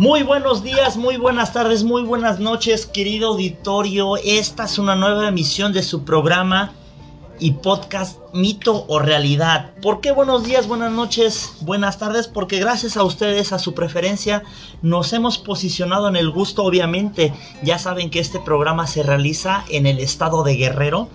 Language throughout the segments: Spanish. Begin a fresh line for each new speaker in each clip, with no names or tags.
Muy buenos días, muy buenas tardes, muy buenas noches, querido auditorio. Esta es una nueva emisión de su programa y podcast Mito o Realidad. ¿Por qué buenos días, buenas noches, buenas tardes? Porque gracias a ustedes, a su preferencia, nos hemos posicionado en el gusto, obviamente. Ya saben que este programa se realiza en el estado de Guerrero,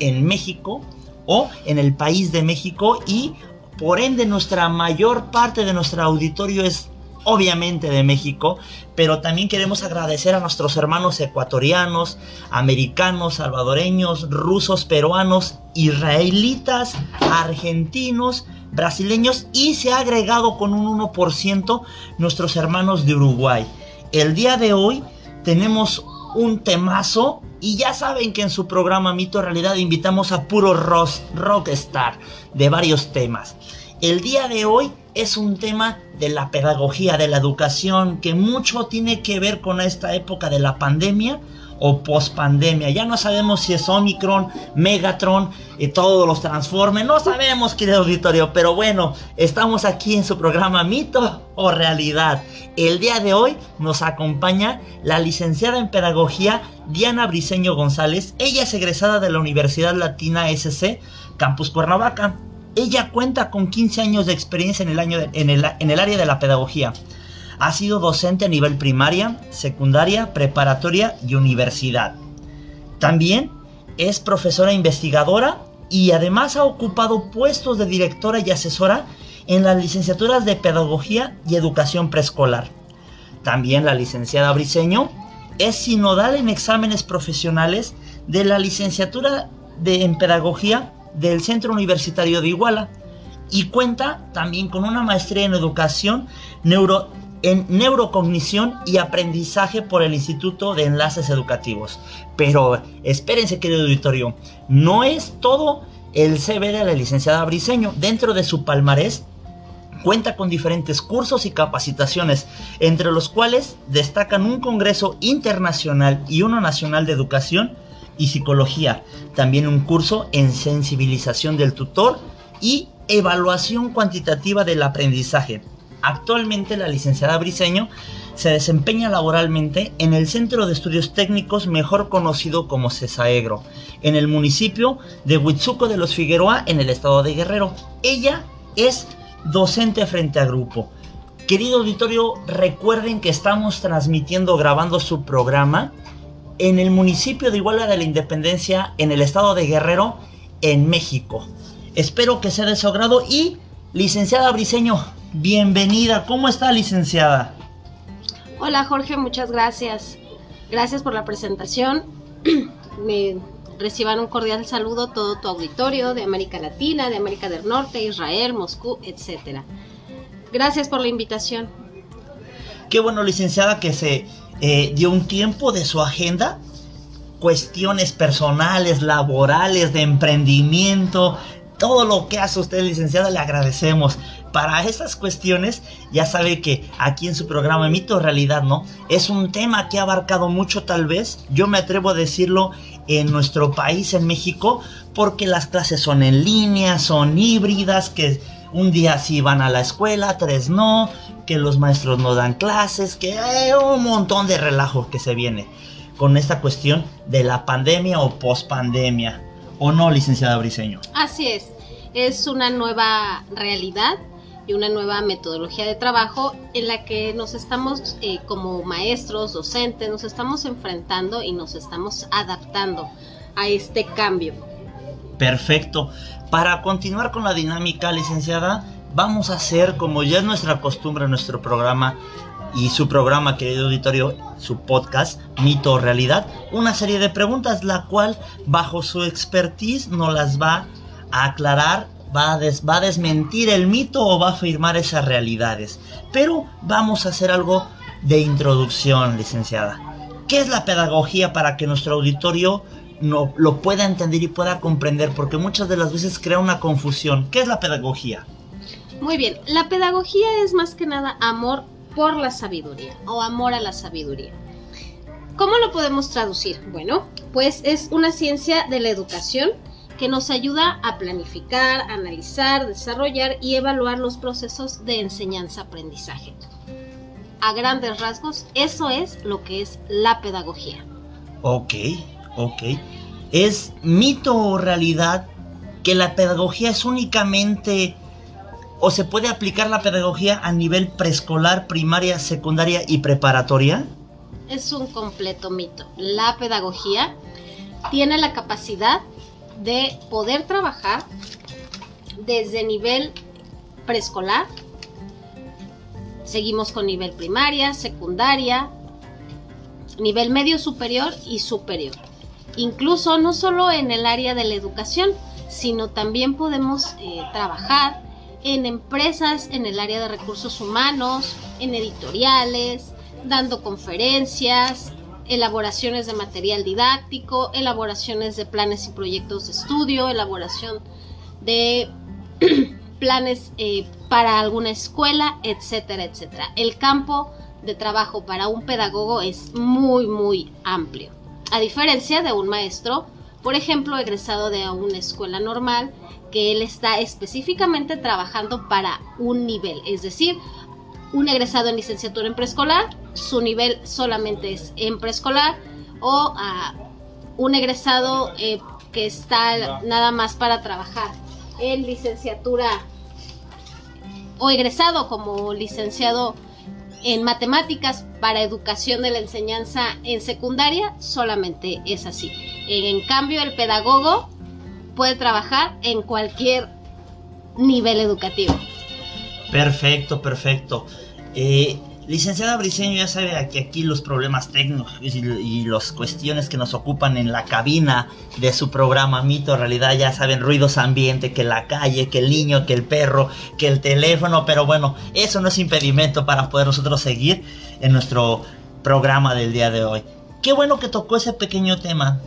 en México o en el país de México y por ende nuestra mayor parte de nuestro auditorio es obviamente de México, pero también queremos agradecer a nuestros hermanos ecuatorianos, americanos, salvadoreños, rusos, peruanos, israelitas, argentinos, brasileños y se ha agregado con un 1% nuestros hermanos de Uruguay. El día de hoy tenemos un temazo y ya saben que en su programa Mito Realidad invitamos a puro rockstar de varios temas. El día de hoy es un tema de la pedagogía, de la educación, que mucho tiene que ver con esta época de la pandemia o pospandemia. Ya no sabemos si es Omicron, Megatron y todos los transformes. No sabemos, querido auditorio, pero bueno, estamos aquí en su programa Mito o Realidad. El día de hoy nos acompaña la licenciada en Pedagogía Diana Briceño González. Ella es egresada de la Universidad Latina SC, Campus Cuernavaca. Ella cuenta con 15 años de experiencia en el, año en, el, en el área de la pedagogía. Ha sido docente a nivel primaria, secundaria, preparatoria y universidad. También es profesora investigadora y además ha ocupado puestos de directora y asesora en las licenciaturas de Pedagogía y Educación Preescolar. También la licenciada Briceño es sinodal en exámenes profesionales de la licenciatura de, en Pedagogía del Centro Universitario de Iguala y cuenta también con una maestría en educación neuro, en neurocognición y aprendizaje por el Instituto de Enlaces Educativos. Pero espérense, querido auditorio, no es todo el CV de la licenciada Briseño. Dentro de su palmarés cuenta con diferentes cursos y capacitaciones, entre los cuales destacan un Congreso Internacional y uno Nacional de Educación y Psicología, también un curso en sensibilización del tutor y evaluación cuantitativa del aprendizaje. Actualmente la licenciada Briseño se desempeña laboralmente en el Centro de Estudios Técnicos mejor conocido como CESAEGRO, en el municipio de Huitzuco de los Figueroa en el estado de Guerrero. Ella es docente frente a grupo. Querido auditorio, recuerden que estamos transmitiendo, grabando su programa en el municipio de Iguala de la Independencia, en el estado de Guerrero, en México. Espero que sea de su agrado y, licenciada Briseño, bienvenida. ¿Cómo está, licenciada?
Hola, Jorge, muchas gracias. Gracias por la presentación. Me reciban un cordial saludo todo tu auditorio de América Latina, de América del Norte, Israel, Moscú, etc. Gracias por la invitación.
Qué bueno, licenciada, que se eh, dio un tiempo de su agenda, cuestiones personales, laborales, de emprendimiento, todo lo que hace usted, licenciada, le agradecemos. Para esas cuestiones, ya sabe que aquí en su programa Mito Realidad, ¿no? Es un tema que ha abarcado mucho, tal vez, yo me atrevo a decirlo, en nuestro país, en México, porque las clases son en línea, son híbridas, que un día sí van a la escuela, tres no, que los maestros no dan clases, que hay un montón de relajo que se viene con esta cuestión de la pandemia o pospandemia. ¿O no, licenciada Briseño?
Así es, es una nueva realidad y una nueva metodología de trabajo en la que nos estamos eh, como maestros, docentes, nos estamos enfrentando y nos estamos adaptando a este cambio.
Perfecto. Para continuar con la dinámica, licenciada, vamos a hacer, como ya es nuestra costumbre nuestro programa y su programa, querido auditorio, su podcast, Mito o Realidad, una serie de preguntas, la cual, bajo su expertise, nos las va a aclarar, va a, va a desmentir el mito o va a afirmar esas realidades. Pero vamos a hacer algo de introducción, licenciada. ¿Qué es la pedagogía para que nuestro auditorio no, lo pueda entender y pueda comprender, porque muchas de las veces crea una confusión. ¿Qué es la pedagogía?
Muy bien, la pedagogía es más que nada amor por la sabiduría o amor a la sabiduría. ¿Cómo lo podemos traducir? Bueno, pues es una ciencia de la educación que nos ayuda a planificar, analizar, desarrollar y evaluar los procesos de enseñanza-aprendizaje. a grandes rasgos, eso es lo que es la pedagogía.
Ok, ok. ¿Es mito o realidad que la pedagogía es únicamente o se puede aplicar la pedagogía a nivel preescolar, primaria, secundaria y preparatoria?
Es un completo mito. La pedagogía tiene la capacidad de poder trabajar desde nivel preescolar, seguimos con nivel primaria, secundaria, nivel medio superior y superior. Incluso no solo en el área de la educación, sino también podemos eh, trabajar en empresas en el área de recursos humanos, en editoriales, dando conferencias, elaboraciones de material didáctico, elaboraciones de planes y proyectos de estudio, elaboración de planes eh, para alguna escuela, etcétera, etcétera. El campo de trabajo para un pedagogo es muy, muy amplio. A diferencia de un maestro, por ejemplo, egresado de una escuela normal, que él está específicamente trabajando para un nivel, es decir, un egresado en licenciatura en preescolar, su nivel solamente es en preescolar, o a un egresado eh, que está nada más para trabajar en licenciatura o egresado como licenciado en matemáticas para educación de la enseñanza en secundaria, solamente es así. En cambio, el pedagogo puede trabajar en cualquier nivel educativo.
Perfecto, perfecto. Eh, licenciada Briceño, ya sabe que aquí los problemas técnicos y, las cuestiones que nos ocupan en la cabina de su programa Mito Realidad, ya saben, ruidos ambiente, que la calle, que el niño, que el perro, que el teléfono, pero bueno, eso no es impedimento para poder nosotros seguir en nuestro programa del día de hoy. Qué bueno que tocó ese pequeño tema,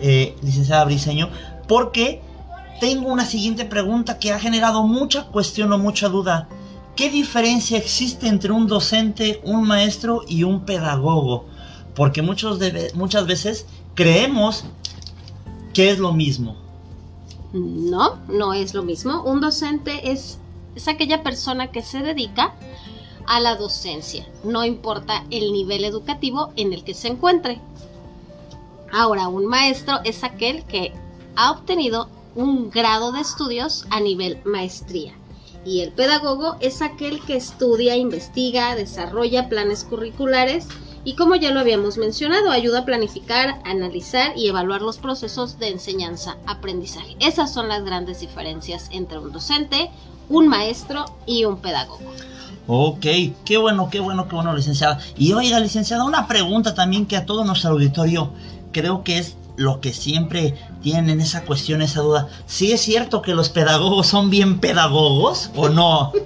eh, licenciada Briceño, porque tengo una siguiente pregunta que ha generado mucha cuestión o mucha duda. ¿Qué diferencia existe entre un docente, un maestro y un pedagogo? Porque muchos muchas veces creemos que es lo mismo.
No, no es lo mismo. Un docente es, es aquella persona que se dedica a la docencia, no importa el nivel educativo en el que se encuentre. Ahora, un maestro es aquel que ha obtenido un grado de estudios a nivel maestría. Y el pedagogo es aquel que estudia, investiga, desarrolla planes curriculares y como ya lo habíamos mencionado, ayuda a planificar, analizar y evaluar los procesos de enseñanza-aprendizaje. Esas son las grandes diferencias entre un docente, un maestro y un pedagogo.
Ok, qué bueno, qué bueno, qué bueno, licenciada. Y oiga, licenciada, una pregunta también que a todo nuestro auditorio creo que es lo que siempre tienen esa cuestión, esa duda. ¿Sí es cierto que los pedagogos son bien pedagogos o no?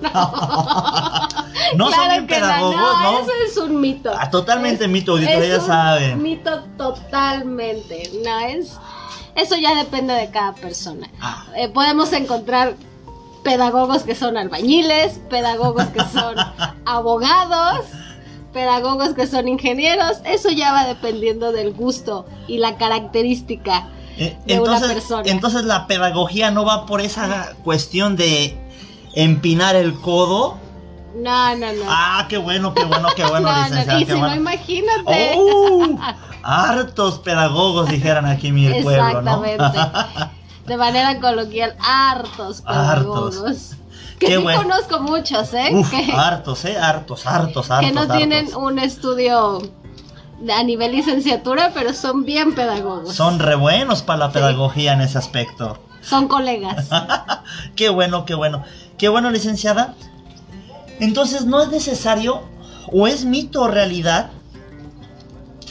No, son bien pedagogos, no, Eso es un mito.
Ah, totalmente mito, auditorio, ya saben.
Mito totalmente. No es. Eso ya depende de cada persona. Ah. Eh, podemos encontrar pedagogos que son albañiles, pedagogos que son abogados pedagogos que son ingenieros, eso ya va dependiendo del gusto y la característica eh, de
entonces,
una persona.
Entonces la pedagogía no va por esa cuestión de empinar el codo.
No, no, no.
Ah, qué bueno, qué bueno, qué bueno,
no, y si no, imagínate.
Oh, hartos pedagogos dijeran aquí en mi pueblo, ¿no?
Exactamente. de manera coloquial, hartos pedagogos. Hartos. Que sí conozco muchos, ¿eh?
hartos, ¿eh? Hartos, hartos, hartos.
Que no tienen un estudio a nivel licenciatura, pero son bien pedagogos.
Son re buenos para la pedagogía en ese aspecto.
Son colegas.
qué bueno, qué bueno. Qué bueno, licenciada. Entonces, ¿no es necesario o es mito o realidad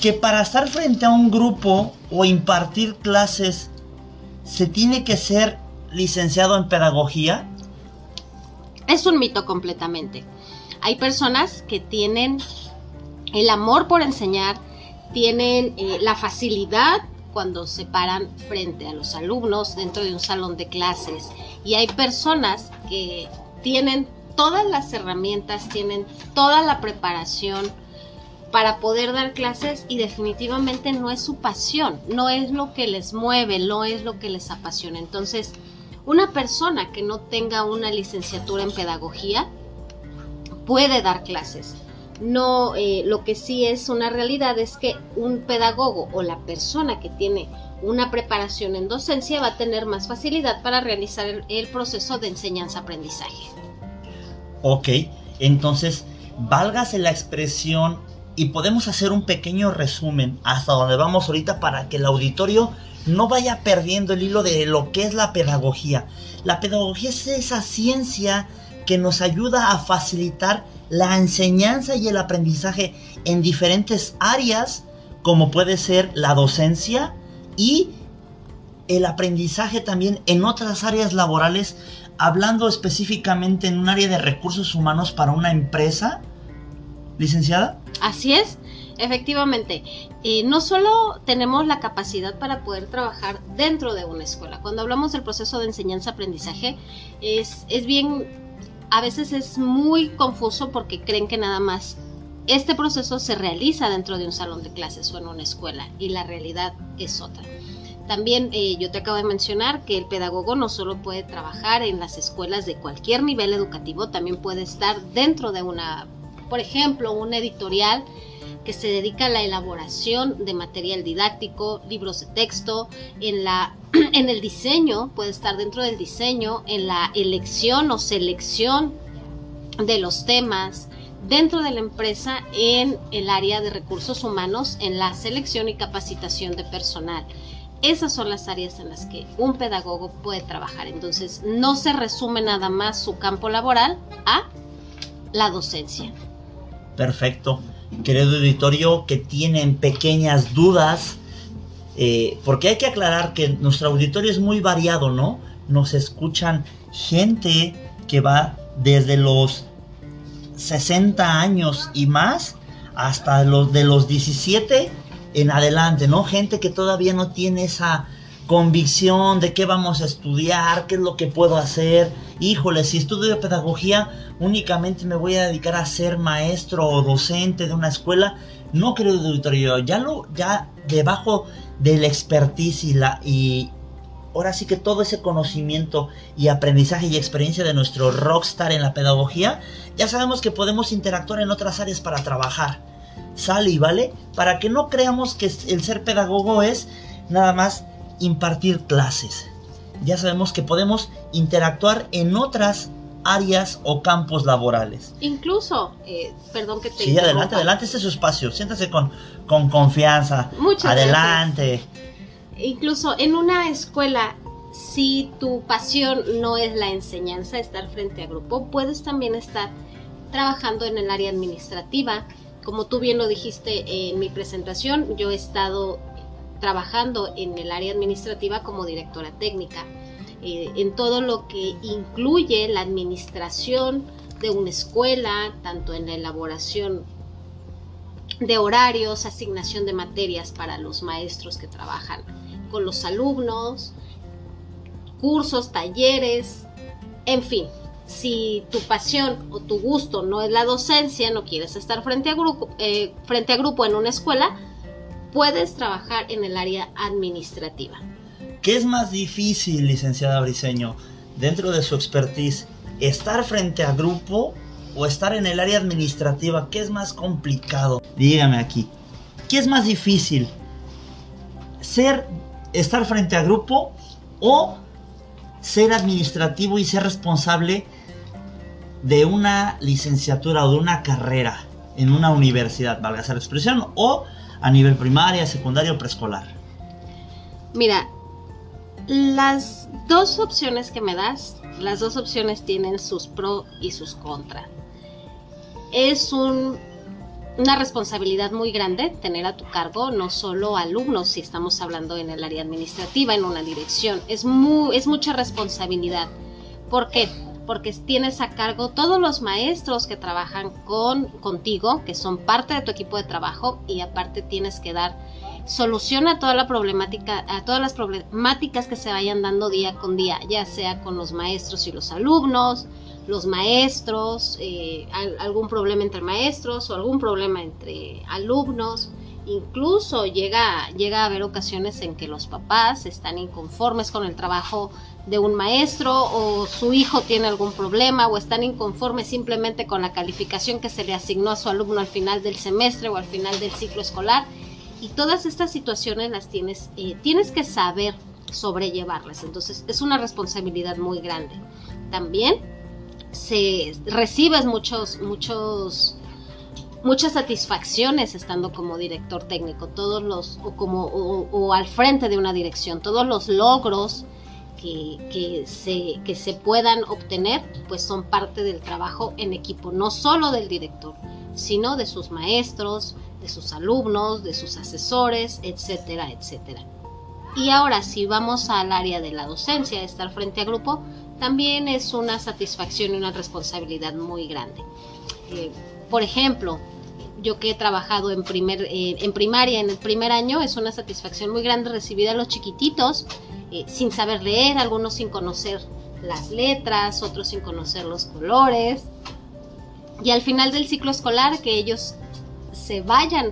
que para estar frente a un grupo o impartir clases se tiene que ser licenciado en pedagogía?
Es un mito completamente. Hay personas que tienen el amor por enseñar, tienen eh, la facilidad cuando se paran frente a los alumnos dentro de un salón de clases. Y hay personas que tienen todas las herramientas, tienen toda la preparación para poder dar clases y definitivamente no es su pasión, no es lo que les mueve, no es lo que les apasiona. Entonces, una persona que no tenga una licenciatura en pedagogía puede dar clases, No, eh, lo que sí es una realidad es que un pedagogo o la persona que tiene una preparación en docencia va a tener más facilidad para realizar el, proceso de enseñanza-aprendizaje.
Ok, entonces, válgase la expresión y podemos hacer un pequeño resumen hasta donde vamos ahorita para que el auditorio no vaya perdiendo el hilo de lo que es la pedagogía. La pedagogía es esa ciencia que nos ayuda a facilitar la enseñanza y el aprendizaje en diferentes áreas, como puede ser la docencia y el aprendizaje también en otras áreas laborales, hablando específicamente en un área de recursos humanos para una empresa. Licenciada.
Así es. Efectivamente, eh, no solo tenemos la capacidad para poder trabajar dentro de una escuela. Cuando hablamos del proceso de enseñanza-aprendizaje, es, es bien, a veces es muy confuso porque creen que nada más este proceso se realiza dentro de un salón de clases o en una escuela y la realidad es otra. También eh, yo te acabo de mencionar que el pedagogo no solo puede trabajar en las escuelas de cualquier nivel educativo, también puede estar dentro de una, por ejemplo, un editorial que se dedica a la elaboración de material didáctico, libros de texto, en, la, en el diseño, puede estar dentro del diseño, en la elección o selección de los temas, dentro de la empresa en el área de recursos humanos, en la selección y capacitación de personal. Esas son las áreas en las que un pedagogo puede trabajar. Entonces, no se resume nada más su campo laboral a la docencia.
Perfecto querido auditorio, que tienen pequeñas dudas, eh, porque hay que aclarar que nuestro auditorio es muy variado, ¿no? Nos escuchan gente que va desde los 60 años y más hasta los de los 17 en adelante, ¿no? Gente que todavía no tiene esa convicción de qué vamos a estudiar, qué es lo que puedo hacer. Híjole, si estudio pedagogía, únicamente me voy a dedicar a ser maestro o docente de una escuela. No creo auditorio, ya lo, ya debajo del expertise y la, y ahora sí que todo ese conocimiento y aprendizaje y experiencia de nuestro rockstar en la pedagogía, ya sabemos que podemos interactuar en otras áreas para trabajar. Sale y vale, para que no creamos que el ser pedagogo es nada más impartir clases. Ya sabemos que podemos interactuar en otras áreas o campos laborales.
Incluso, eh, perdón que te...
Sí, adelante, adelante, este es su espacio, siéntase con, con confianza. Muchas adelante.
Incluso en una escuela, si tu pasión no es la enseñanza, estar frente a grupo, puedes también estar trabajando en el área administrativa. Como tú bien lo dijiste en mi presentación, yo he estado trabajando en el área administrativa como directora técnica, eh, en todo lo que incluye la administración de una escuela, tanto en la elaboración de horarios, asignación de materias para los maestros que trabajan con los alumnos, cursos, talleres, en fin, si tu pasión o tu gusto no es la docencia, no quieres estar frente a grupo, eh, frente a grupo en una escuela, puedes trabajar en el área administrativa.
¿Qué es más difícil, licenciada Briseño, dentro de su expertise? ¿Estar frente a grupo o estar en el área administrativa? ¿Qué es más complicado? Dígame aquí. ¿Qué es más difícil? ¿Ser, estar frente a grupo o ser administrativo y ser responsable de una licenciatura o de una carrera en una universidad, valga esa expresión, o a nivel primaria, secundaria o preescolar?
Mira, las dos opciones que me das, las dos opciones tienen sus pros y sus contras. Es una responsabilidad muy grande tener a tu cargo no solo alumnos, si estamos hablando en el área administrativa, en una dirección. Es, es mucha responsabilidad. ¿Por qué? Porque tienes a cargo todos los maestros que trabajan con, contigo, que son parte de tu equipo de trabajo y aparte tienes que dar solución a toda la problemática, a todas las problemáticas que se vayan dando día con día, ya sea con los maestros y los alumnos, los maestros, eh, algún problema entre maestros o algún problema entre alumnos. Incluso llega, llega a haber ocasiones en que los papás están inconformes con el trabajo de un maestro o su hijo tiene algún problema o están inconformes simplemente con la calificación que se le asignó a su alumno al final del semestre o al final del ciclo escolar. Y todas estas situaciones las tienes, eh, tienes que saber sobrellevarlas. Entonces es una responsabilidad muy grande. También se recibes muchos, muchos, muchas satisfacciones estando como director técnico, todos los, o como, o al frente de una dirección, todos los logros que, se, que se puedan obtener, pues son parte del trabajo en equipo, no solo del director, sino de sus maestros, de sus alumnos, de sus asesores, etcétera, etcétera. Y ahora si vamos al área de la docencia, estar frente a grupo, también es una satisfacción y una responsabilidad muy grande. Eh, por ejemplo, yo que he trabajado en, primer, eh, en primaria en el primer año, es una satisfacción muy grande recibir a los chiquititos eh, sin saber leer, algunos sin conocer las letras, otros sin conocer los colores. Y al final del ciclo escolar, que ellos se vayan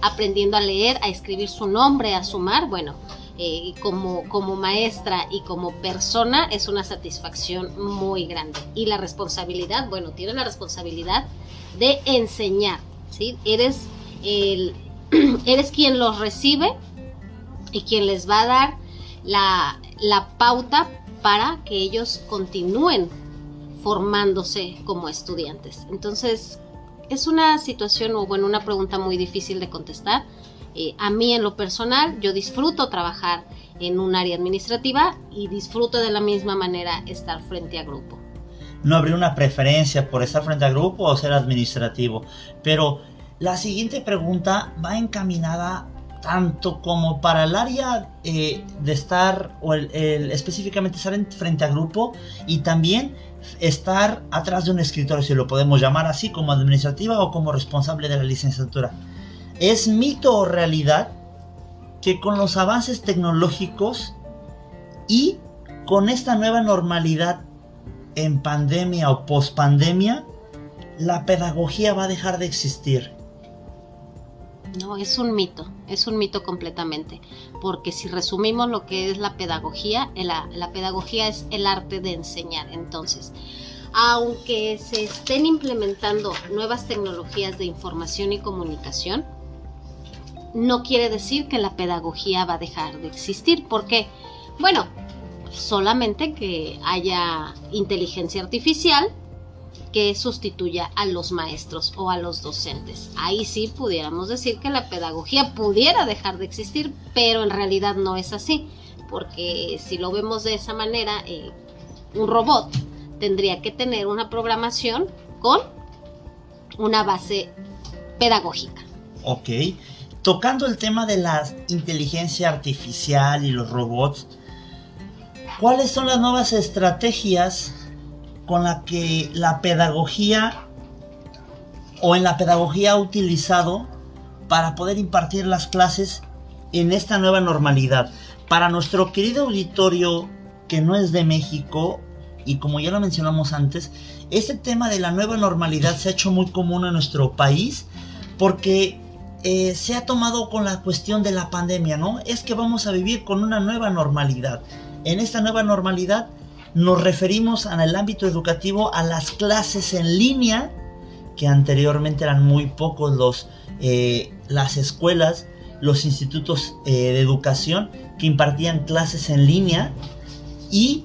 aprendiendo a leer, a escribir su nombre, a sumar, bueno, eh, como, como maestra y como persona es una satisfacción muy grande. Y la responsabilidad, bueno, tiene la responsabilidad de enseñar, ¿sí? Eres, eres quien los recibe y quien les va a dar la, pauta para que ellos continúen formándose como estudiantes. Entonces, es una situación o bueno, una pregunta muy difícil de contestar. Eh, a mí en lo personal, yo disfruto trabajar en un área administrativa y disfruto de la misma manera estar frente a grupo.
No habría una preferencia por estar frente a grupo o ser administrativo, pero la siguiente pregunta va encaminada tanto como para el área eh, de estar, o específicamente estar en, frente a grupo, y también estar atrás de un escritorio, si lo podemos llamar así, como administrativa o como responsable de la licenciatura. ¿Es mito o realidad que con los avances tecnológicos y con esta nueva normalidad en pandemia o pospandemia, la pedagogía va a dejar de existir?
No, es un mito, es un mito completamente, porque si resumimos lo que es la pedagogía, eh, la, la pedagogía es el arte de enseñar. Entonces, aunque se estén implementando nuevas tecnologías de información y comunicación, no quiere decir que la pedagogía va a dejar de existir. ¿Por qué? Bueno, solamente que haya inteligencia artificial que sustituya a los maestros o a los docentes. Ahí sí pudiéramos decir que la pedagogía pudiera dejar de existir, pero en realidad no es así, porque si lo vemos de esa manera, eh, un robot tendría que tener una programación con una base pedagógica.
Ok, tocando el tema de la inteligencia artificial y los robots, ¿cuáles son las nuevas estrategias con la que la pedagogía o en la pedagogía ha utilizado para poder impartir las clases en esta nueva normalidad. Para nuestro querido auditorio que no es de México, y como ya lo mencionamos antes, este tema de la nueva normalidad se ha hecho muy común en nuestro país porque eh, se ha tomado con la cuestión de la pandemia, ¿no? Es que vamos a vivir con una nueva normalidad. En esta nueva normalidad nos referimos en el ámbito educativo a las clases en línea, que anteriormente eran muy pocos los, eh, las escuelas, los institutos eh, de educación que impartían clases en línea y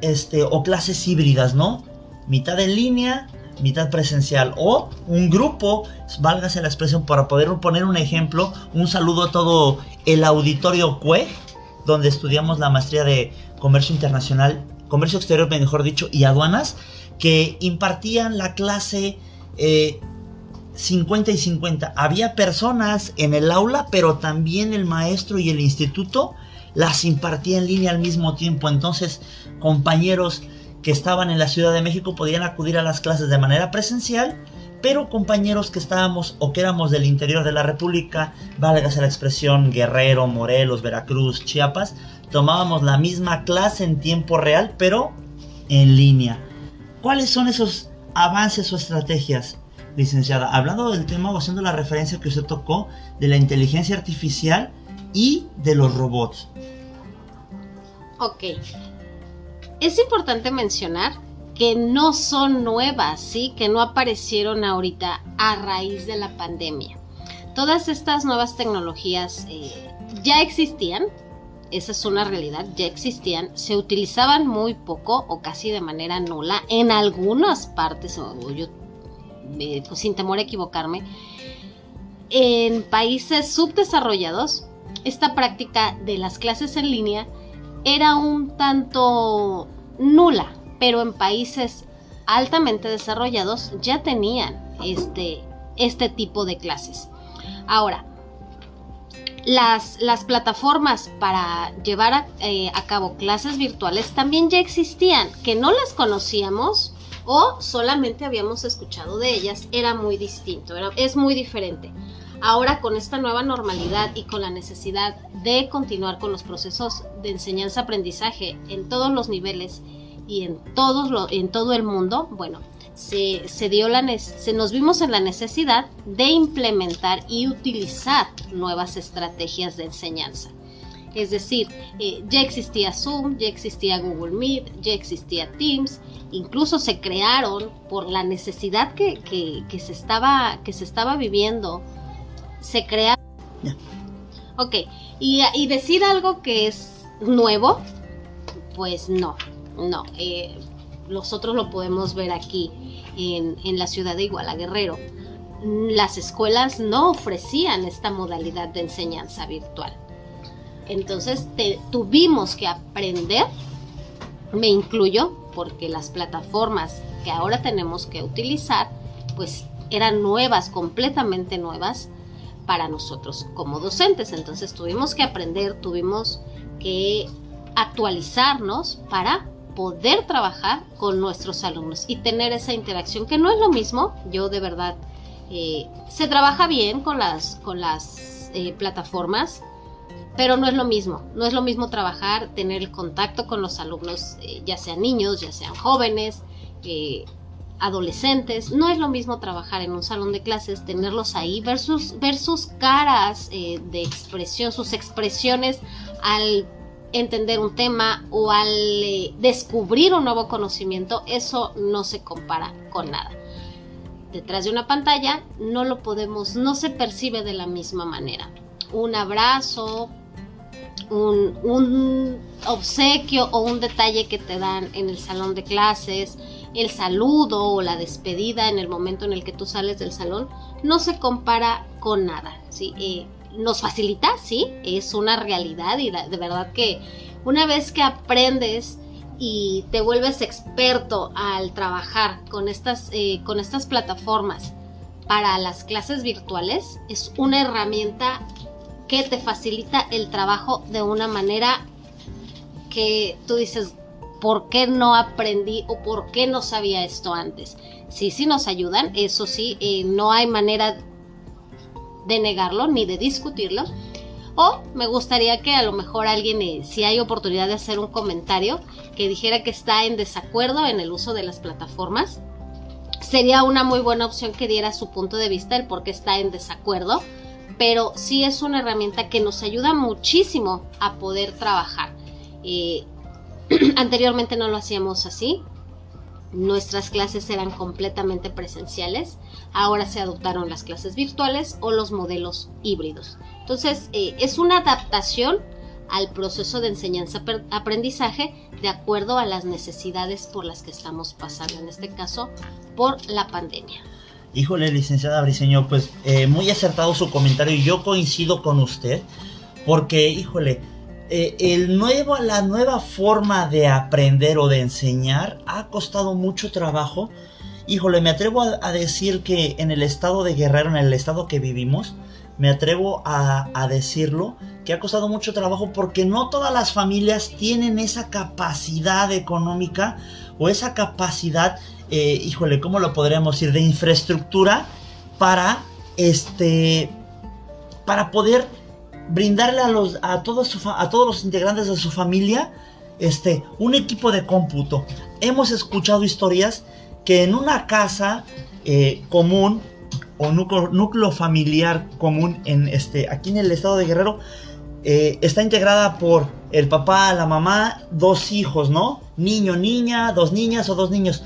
este, o clases híbridas, ¿no? Mitad en línea, mitad presencial o un grupo, válgase la expresión para poder poner un ejemplo, un saludo a todo el auditorio CUE, donde estudiamos la maestría de comercio internacional comercio exterior, mejor dicho, y aduanas, que impartían la clase 50 eh, y 50. Había personas en el aula, pero también el maestro y el instituto las impartía en línea al mismo tiempo. Entonces, compañeros que estaban en la Ciudad de México podían acudir a las clases de manera presencial, pero compañeros que estábamos o que éramos del interior de la República, válgase la expresión Guerrero, Morelos, Veracruz, Chiapas, tomábamos la misma clase en tiempo real, pero en línea. ¿Cuáles son esos avances o estrategias, licenciada? Hablando del tema o haciendo la referencia que usted tocó de la inteligencia artificial y de los robots.
Ok. es importante mencionar que no son nuevas, ¿sí? Que no aparecieron ahorita a raíz de la pandemia. Todas estas nuevas tecnologías eh, ya existían, esa es una realidad, ya existían, se utilizaban muy poco o casi de manera nula en algunas partes, o yo, eh, pues sin temor a equivocarme, en países subdesarrollados, esta práctica de las clases en línea era un tanto nula, pero en países altamente desarrollados ya tenían este, este tipo de clases. Ahora, las, las plataformas para llevar a, eh, cabo clases virtuales también ya existían, que no las conocíamos o solamente habíamos escuchado de ellas, era muy distinto, es muy diferente. Ahora con esta nueva normalidad y con la necesidad de continuar con los procesos de enseñanza-aprendizaje en todos los niveles y en, todos en todo el mundo, bueno, se, dio la se nos vimos en la necesidad de implementar y utilizar nuevas estrategias de enseñanza. Es decir, eh, ya existía Zoom, ya existía Google Meet, ya existía Teams, incluso se crearon por la necesidad que, se, estaba, que se estaba viviendo, se crearon... Ok, y, y, decir algo que es nuevo, pues no, no. Eh, nosotros lo podemos ver aquí en, la ciudad de Iguala Guerrero. Las escuelas no ofrecían esta modalidad de enseñanza virtual. Entonces tuvimos que aprender, me incluyo, porque las plataformas que ahora tenemos que utilizar, pues eran nuevas, completamente nuevas para nosotros como docentes. Entonces tuvimos que aprender, tuvimos que actualizarnos para poder trabajar con nuestros alumnos y tener esa interacción, que no es lo mismo, yo de verdad, eh, se trabaja bien con las, con las eh, plataformas, pero no es lo mismo, no es lo mismo trabajar, tener el contacto con los alumnos, eh, ya sean niños, ya sean jóvenes, adolescentes, no es lo mismo trabajar en un salón de clases, tenerlos ahí, ver sus, ver sus caras de expresión, sus expresiones al entender un tema o al eh, descubrir un nuevo conocimiento, eso no se compara con nada. Detrás de una pantalla no lo podemos, no se percibe de la misma manera. Un abrazo, un, un obsequio o un detalle que te dan en el salón de clases, el saludo o la despedida en el momento en el que tú sales del salón, no se compara con nada. ¿sí? Eh, nos facilita, sí, es una realidad y de verdad que una vez que aprendes y te vuelves experto al trabajar con estas, eh, con estas plataformas para las clases virtuales, es una herramienta que te facilita el trabajo de una manera que tú dices, ¿por qué no aprendí o por qué no sabía esto antes? Sí, sí nos ayudan, eso sí, eh, no hay manera de negarlo ni de discutirlo. O me gustaría que a lo mejor alguien, eh, si hay oportunidad de hacer un comentario, que dijera que está en desacuerdo en el uso de las plataformas. Sería una muy buena opción que diera su punto de vista, el por qué está en desacuerdo. Pero sí es una herramienta que nos ayuda muchísimo a poder trabajar. Eh, anteriormente no lo hacíamos así. Nuestras clases eran completamente presenciales, ahora se adoptaron las clases virtuales o los modelos híbridos. Entonces, eh, es una adaptación al proceso de enseñanza-aprendizaje de acuerdo a las necesidades por las que estamos pasando, en este caso, por la pandemia.
Híjole, licenciada Briseño, pues eh, muy acertado su comentario y yo coincido con usted, porque, híjole, eh, el nuevo, la nueva forma de aprender o de enseñar ha costado mucho trabajo. Híjole, me atrevo a, decir que en el estado de Guerrero, en el estado que vivimos, me atrevo a, decirlo, que ha costado mucho trabajo porque no todas las familias tienen esa capacidad económica o esa capacidad, eh, híjole, ¿cómo lo podríamos decir? De infraestructura para, este, para poder brindarle a, los, a, todos a todos los integrantes de su familia este, un equipo de cómputo. Hemos escuchado historias que en una casa eh, común o núcleo, familiar común en este, aquí en el estado de Guerrero eh, está integrada por el papá, la mamá, dos hijos, ¿no? niño, niña, dos niñas o dos niños.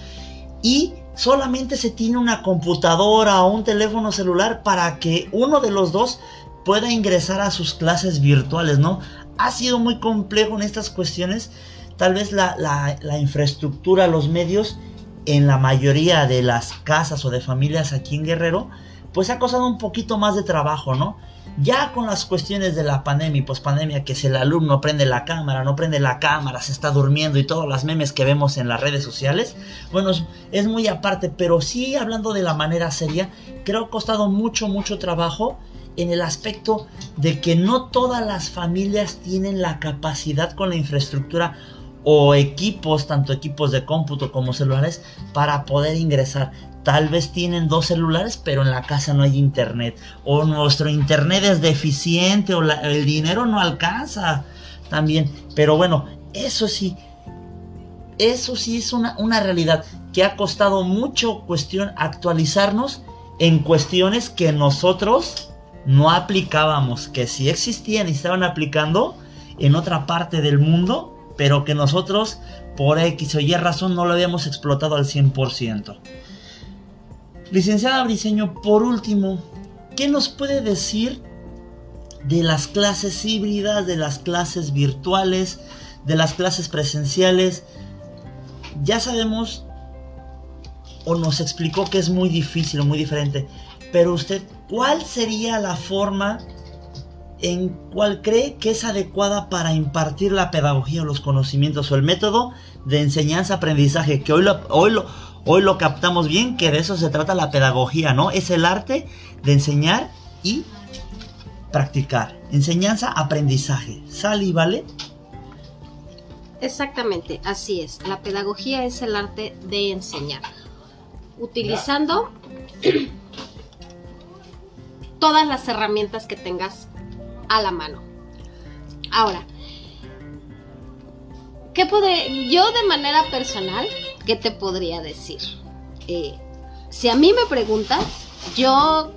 Y solamente se tiene una computadora o un teléfono celular para que uno de los dos pueda ingresar a sus clases virtuales, ¿no? Ha sido muy complejo en estas cuestiones. Tal vez la, infraestructura, los medios en la mayoría de las casas o de familias aquí en Guerrero, pues ha costado un poquito más de trabajo, ¿no? Ya con las cuestiones de la pandemia y pospandemia, que si el alumno prende la cámara, no prende la cámara, se está durmiendo y todas las memes que vemos en las redes sociales, bueno, es muy aparte, pero sí hablando de la manera seria, creo que ha costado mucho, mucho trabajo en el aspecto de que no todas las familias tienen la capacidad con la infraestructura o equipos, tanto equipos de cómputo como celulares, para poder ingresar. Tal vez tienen dos celulares, pero en la casa no hay internet. O nuestro internet es deficiente, o el dinero no alcanza también. Pero bueno, eso sí, eso sí es una, una realidad que ha costado mucho cuestión actualizarnos en cuestiones que nosotros no aplicábamos, que sí existían y estaban aplicando en otra parte del mundo pero que nosotros por X o Y razón no lo habíamos explotado al 100%. Licenciada Briseño, por último, ¿qué nos puede decir de las clases híbridas, de las clases virtuales, de las clases presenciales? Ya sabemos o nos explicó que es muy difícil o muy diferente, pero usted, ¿cuál sería la forma en cuál cree que es adecuada para impartir la pedagogía o los conocimientos o el método de enseñanza-aprendizaje, que hoy lo, hoy, lo, hoy lo captamos bien, que de eso se trata la pedagogía, ¿no? Es el arte de enseñar y practicar. Enseñanza-aprendizaje. ¿Sale y vale?
Exactamente, así es. La pedagogía es el arte de enseñar. Utilizando todas las herramientas que tengas a la mano. Ahora, ¿qué podré, yo de manera personal, qué te podría decir? Eh, si a mí me preguntas, yo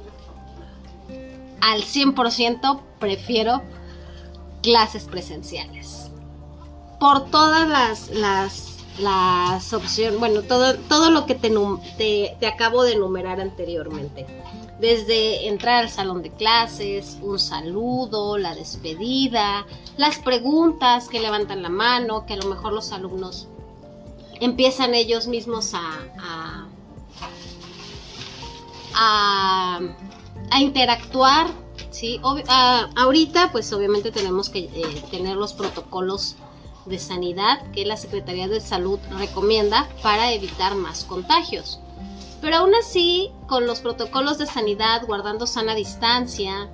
al 100% prefiero clases presenciales. Por todas las, las, las opciones, bueno, todo, todo lo que te, te, te acabo de enumerar anteriormente desde entrar al salón de clases, un saludo, la despedida, las preguntas que levantan la mano, que a lo mejor los alumnos empiezan ellos mismos a, a, interactuar. ¿sí? ahorita pues obviamente tenemos que eh, tener los protocolos de sanidad que la Secretaría de Salud recomienda para evitar más contagios. Pero aún así, con los protocolos de sanidad, guardando sana distancia,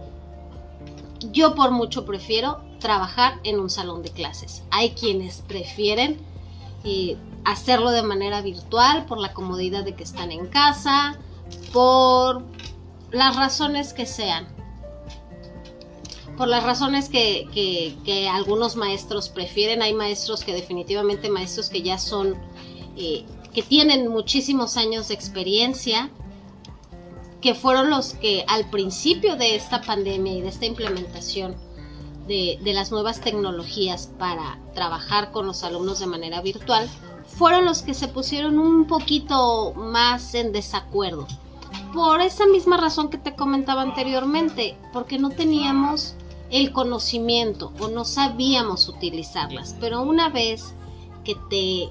yo por mucho prefiero trabajar en un salón de clases. Hay quienes prefieren eh, hacerlo de manera virtual por la comodidad de que están en casa, por las razones que sean. Por las razones que, algunos maestros prefieren. Hay maestros que definitivamente, maestros que ya son eh, que tienen muchísimos años de experiencia, que fueron los que al principio de esta pandemia y de esta implementación de, las nuevas tecnologías para trabajar con los alumnos de manera virtual, fueron los que se pusieron un poquito más en desacuerdo. Por esa misma razón que te comentaba anteriormente, porque no teníamos el conocimiento o no sabíamos utilizarlas. Pero una vez que te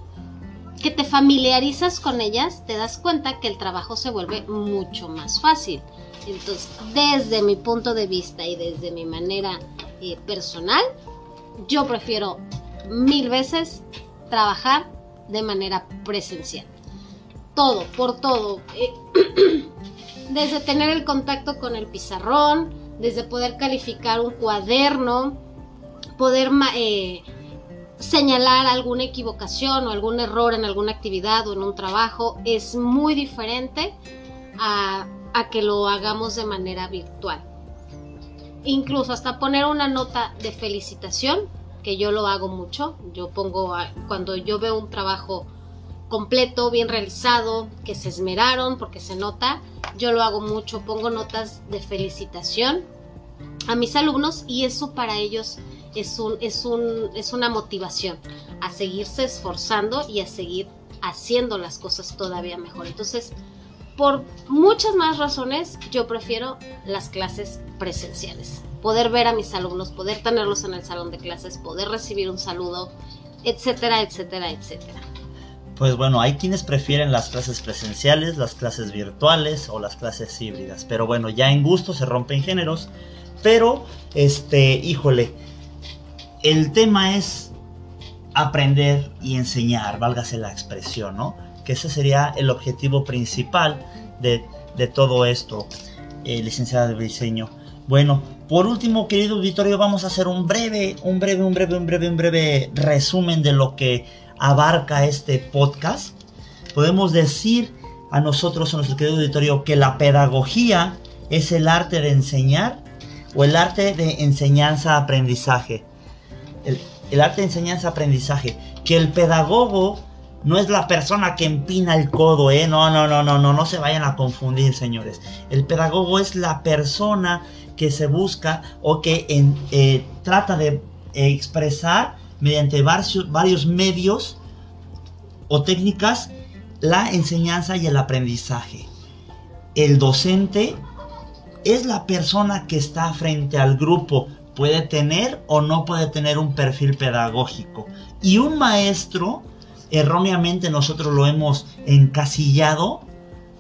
que te familiarizas con ellas, te das cuenta que el trabajo se vuelve mucho más fácil. Entonces, desde mi punto de vista y desde mi manera eh, personal, yo prefiero mil veces trabajar de manera presencial. Todo, por todo. Eh, desde tener el contacto con el pizarrón, desde poder calificar un cuaderno, poder eh, señalar alguna equivocación o algún error en alguna actividad o en un trabajo es muy diferente a, que lo hagamos de manera virtual. Incluso hasta poner una nota de felicitación, que yo lo hago mucho. Yo pongo, cuando yo veo un trabajo completo, bien realizado, que se esmeraron porque se nota, yo lo hago mucho, pongo notas de felicitación a mis alumnos y eso para ellos es, un, es, un, es una motivación. a seguirse esforzando y a seguir haciendo las cosas todavía mejor. Entonces, por muchas más razones, yo prefiero las clases presenciales. Poder ver a mis alumnos, poder tenerlos en el salón de clases, poder recibir un saludo, etcétera, etcétera, etcétera.
Pues bueno, hay quienes prefieren las clases presenciales, las clases virtuales o las clases híbridas. Pero bueno, ya en gusto se rompen géneros. Pero, este, híjole, el tema es aprender y enseñar, válgase la expresión, ¿no? Que ese sería el objetivo principal de, todo esto, eh, licenciada de diseño. Bueno, por último, querido auditorio, vamos a hacer un breve, un breve, un breve, un breve, un breve resumen de lo que abarca este podcast. Podemos decir a nosotros, a nuestro querido auditorio, que la pedagogía es el arte de enseñar o el arte de enseñanza-aprendizaje. El, el arte de enseñanza-aprendizaje. Que el pedagogo no es la persona que empina el codo, ¿eh? No, no, no, no, no, no se vayan a confundir, señores. El pedagogo es la persona que se busca o que eh, trata de expresar mediante varios, medios o técnicas la enseñanza y el aprendizaje. El docente es la persona que está frente al grupo, puede tener o no puede tener un perfil pedagógico. Y un maestro, erróneamente nosotros lo hemos encasillado,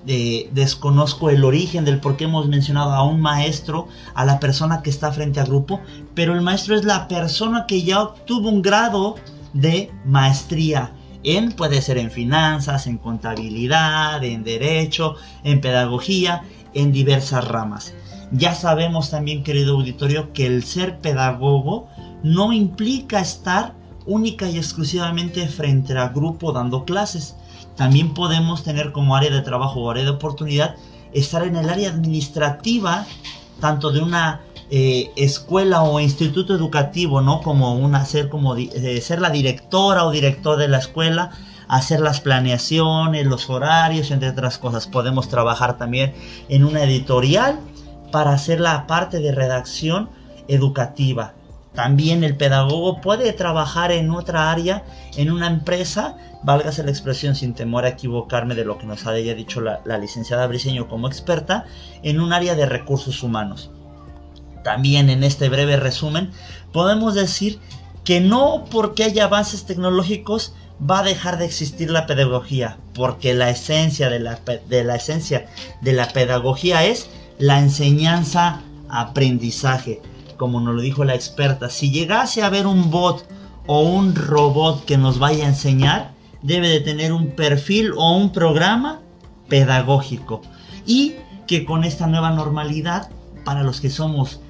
desconozco el origen del por qué hemos mencionado a un maestro, a la persona que está frente al grupo, pero el maestro es la persona que ya obtuvo un grado de maestría en puede ser en finanzas, en contabilidad, en derecho, en pedagogía, en diversas ramas. Ya sabemos también, querido auditorio, que el ser pedagogo no implica estar única y exclusivamente frente al grupo dando clases. También podemos tener como área de trabajo o área de oportunidad estar en el área administrativa, tanto de una eh, escuela o instituto educativo, ¿no? Como una, ser como eh, ser la directora o director de la escuela, hacer las planeaciones, los horarios, entre otras cosas. Podemos trabajar también en una editorial para hacer la parte de redacción educativa. También el pedagogo puede trabajar en otra área, en una empresa, válgase la expresión sin temor a equivocarme de lo que nos haya dicho la, licenciada Briseño como experta, en un área de recursos humanos. También en este breve resumen podemos decir que no porque haya avances tecnológicos va a dejar de existir la pedagogía, porque la esencia de la, esencia de la pedagogía es la enseñanza aprendizaje, como nos lo dijo la experta. Si llegase a haber un bot o un robot que nos vaya a enseñar, debe de tener un perfil o un programa pedagógico. Y que con esta nueva normalidad, para los que somos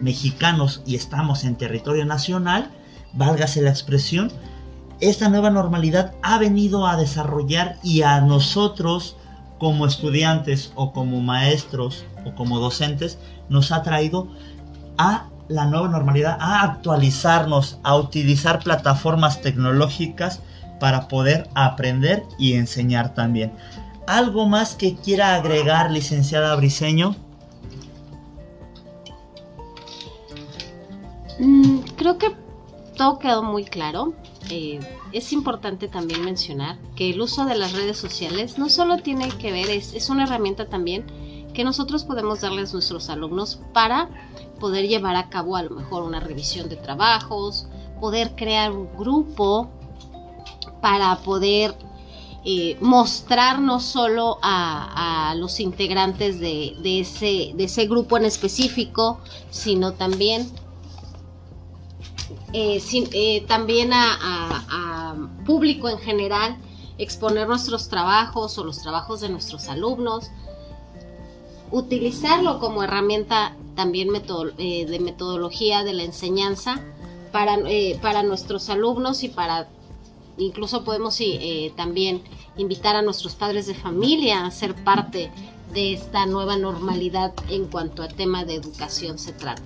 mexicanos y estamos en territorio nacional, válgase la expresión, esta nueva normalidad ha venido a desarrollar y a nosotros como estudiantes o como maestros o como docentes nos ha traído a la nueva normalidad, a actualizarnos, a utilizar plataformas tecnológicas para poder aprender y enseñar también. ¿Algo más que quiera agregar, licenciada Briseño?
Mm, creo que todo quedó muy claro. Eh, es importante también mencionar que el uso de las redes sociales no solo tiene que ver, es, es una herramienta también que nosotros podemos darles a nuestros alumnos para poder llevar a cabo a lo mejor una revisión de trabajos, poder crear un grupo para poder eh, mostrar no solo a, los integrantes de, ese, de ese grupo en específico, sino también eh, eh, también a, público en general, exponer nuestros trabajos o los trabajos de nuestros alumnos, utilizarlo como herramienta también eh, de metodología de la enseñanza para, para nuestros alumnos y para incluso podemos también invitar a nuestros padres de familia a ser parte de esta nueva normalidad en cuanto al tema de educación se trata.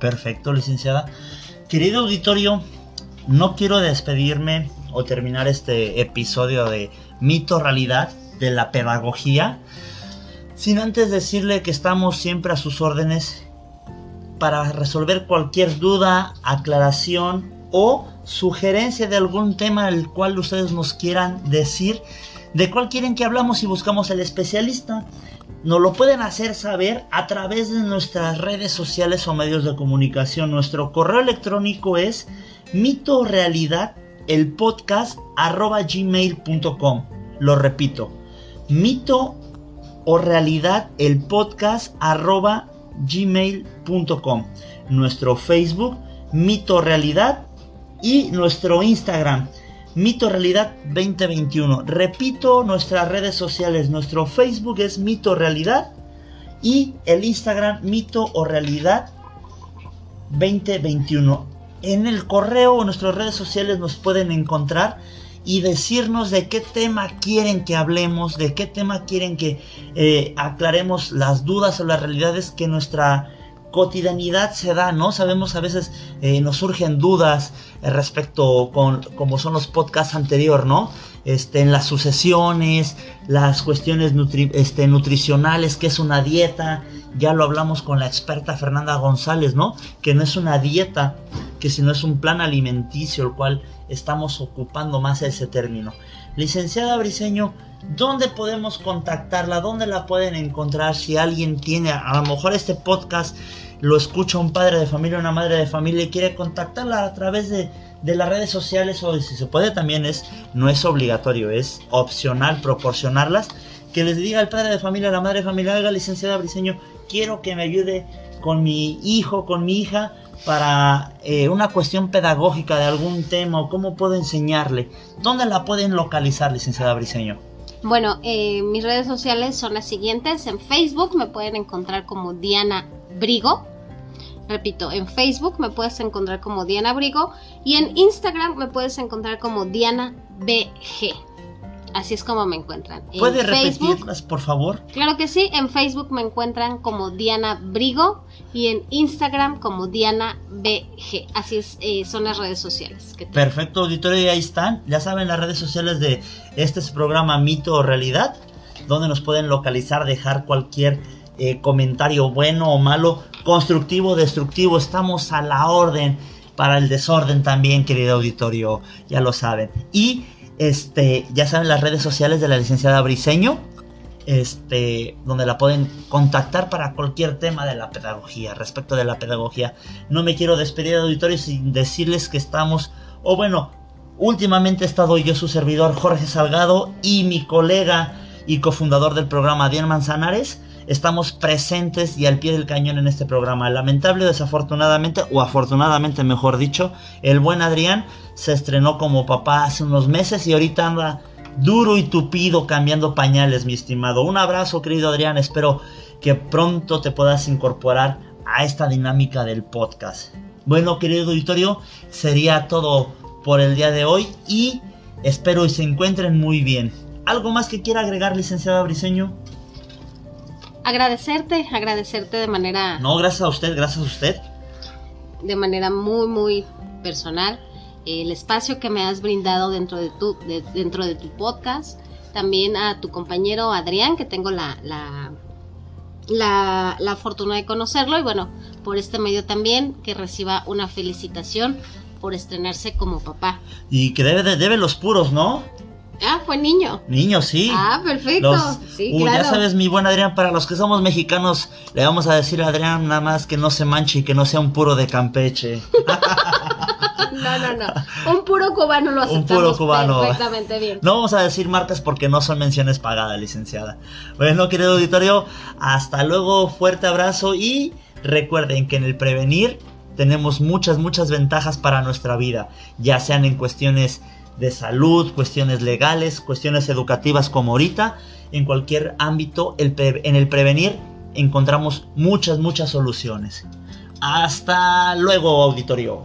Perfecto, licenciada. Querido auditorio, no quiero despedirme o terminar este episodio de mito realidad de la pedagogía sin antes decirle que estamos siempre a sus órdenes para resolver cualquier duda, aclaración o sugerencia de algún tema del cual ustedes nos quieran decir, de cuál quieren que hablamos y buscamos el especialista. Nos lo pueden hacer saber a través de nuestras redes sociales o medios de comunicación. Nuestro correo electrónico es mito realidad el podcast arroba. Lo repito, mito o realidad el podcast arroba gmail.com. Nuestro Facebook, mito realidad y nuestro Instagram, mito realidad 2021. Repito, nuestras redes sociales, nuestro Facebook es mito realidad y el Instagram mito o realidad 2021 en el correo o nuestras redes sociales nos pueden encontrar y decirnos de qué tema quieren que hablemos, de qué tema quieren que eh, aclaremos las dudas o las realidades que nuestra cotidianidad se da, ¿no? Sabemos a veces eh, nos surgen dudas eh, respecto con como son los podcasts anterior, ¿no? Este, en las sucesiones, las cuestiones este, nutricionales, que es una dieta, ya lo hablamos con la experta Fernanda González, ¿no? Que no es una dieta, que sino es un plan alimenticio, el cual estamos ocupando más ese término. Licenciada Briseño, ¿dónde podemos contactarla? ¿Dónde la pueden encontrar? Si alguien tiene, a lo mejor este podcast lo escucha un padre de familia, una madre de familia y quiere contactarla a través de, de las redes sociales o si se puede también es, no es obligatorio, es opcional proporcionarlas. Que les diga al padre de familia, a la madre de familia, oiga licenciada Briseño, quiero que me ayude con mi hijo, con mi hija, para eh, una cuestión pedagógica de algún tema o cómo puedo enseñarle. ¿Dónde la pueden localizar, licenciada Briseño?
Bueno, eh, mis redes sociales son las siguientes. En Facebook me pueden encontrar como Diana Brigo. Repito, en Facebook me puedes encontrar como Diana Brigo y en Instagram me puedes encontrar como Diana BG. Así es como me encuentran.
¿Puede repetirlas, por favor?
Claro que sí. En Facebook me encuentran como Diana Brigo y en Instagram como Diana BG. Así es, eh, son las redes sociales.
Perfecto, auditorio, y ahí están. Ya saben las redes sociales de este programa Mito o Realidad, donde nos pueden localizar, dejar cualquier eh, comentario bueno o malo, constructivo o destructivo. Estamos a la orden para el desorden también, querido auditorio, ya lo saben. Y este, ya saben las redes sociales de la licenciada Briseño, este, donde la pueden contactar para cualquier tema de la pedagogía, respecto de la pedagogía. No me quiero despedir de auditorio sin decirles que estamos, o bueno, últimamente he estado yo su servidor Jorge Salgado y mi colega y cofundador del programa Diana Manzanares estamos presentes y al pie del cañón en este programa. Lamentable desafortunadamente, o afortunadamente mejor dicho, el buen Adrián se estrenó como papá hace unos meses y ahorita anda duro y tupido cambiando pañales, mi estimado. Un abrazo, querido Adrián, espero que pronto te puedas incorporar a esta dinámica del podcast. Bueno, querido auditorio, sería todo por el día de hoy y espero y se encuentren muy bien. ¿Algo más que quiera agregar, licenciada Briseño?
Agradecerte, agradecerte de manera...
No, gracias a usted, gracias a usted.
De manera muy, muy personal. El espacio que me has brindado dentro de tu, dentro de tu podcast. También a tu compañero Adrián, que tengo la, la, la, la fortuna de conocerlo. Y bueno, por este medio también, que reciba una felicitación por estrenarse como papá.
Y que debe, debe los puros, ¿no?
Ah, fue niño.
Niño, sí.
Ah, perfecto. sí,
uh, Ya sabes, mi buen Adrián, para los que somos mexicanos, le vamos a decir a Adrián nada más que no se manche y que no sea un puro de Campeche.
no, no, no. Un puro cubano lo aceptamos Un puro cubano. perfectamente bien.
No vamos a decir marcas porque no son menciones pagadas, licenciada. Bueno, querido auditorio, hasta luego, fuerte abrazo y recuerden que en el prevenir tenemos muchas, muchas ventajas para nuestra vida, ya sean en cuestiones de salud, cuestiones legales, cuestiones educativas como ahorita, en cualquier ámbito, en el prevenir encontramos muchas, muchas soluciones. Hasta luego, auditorio.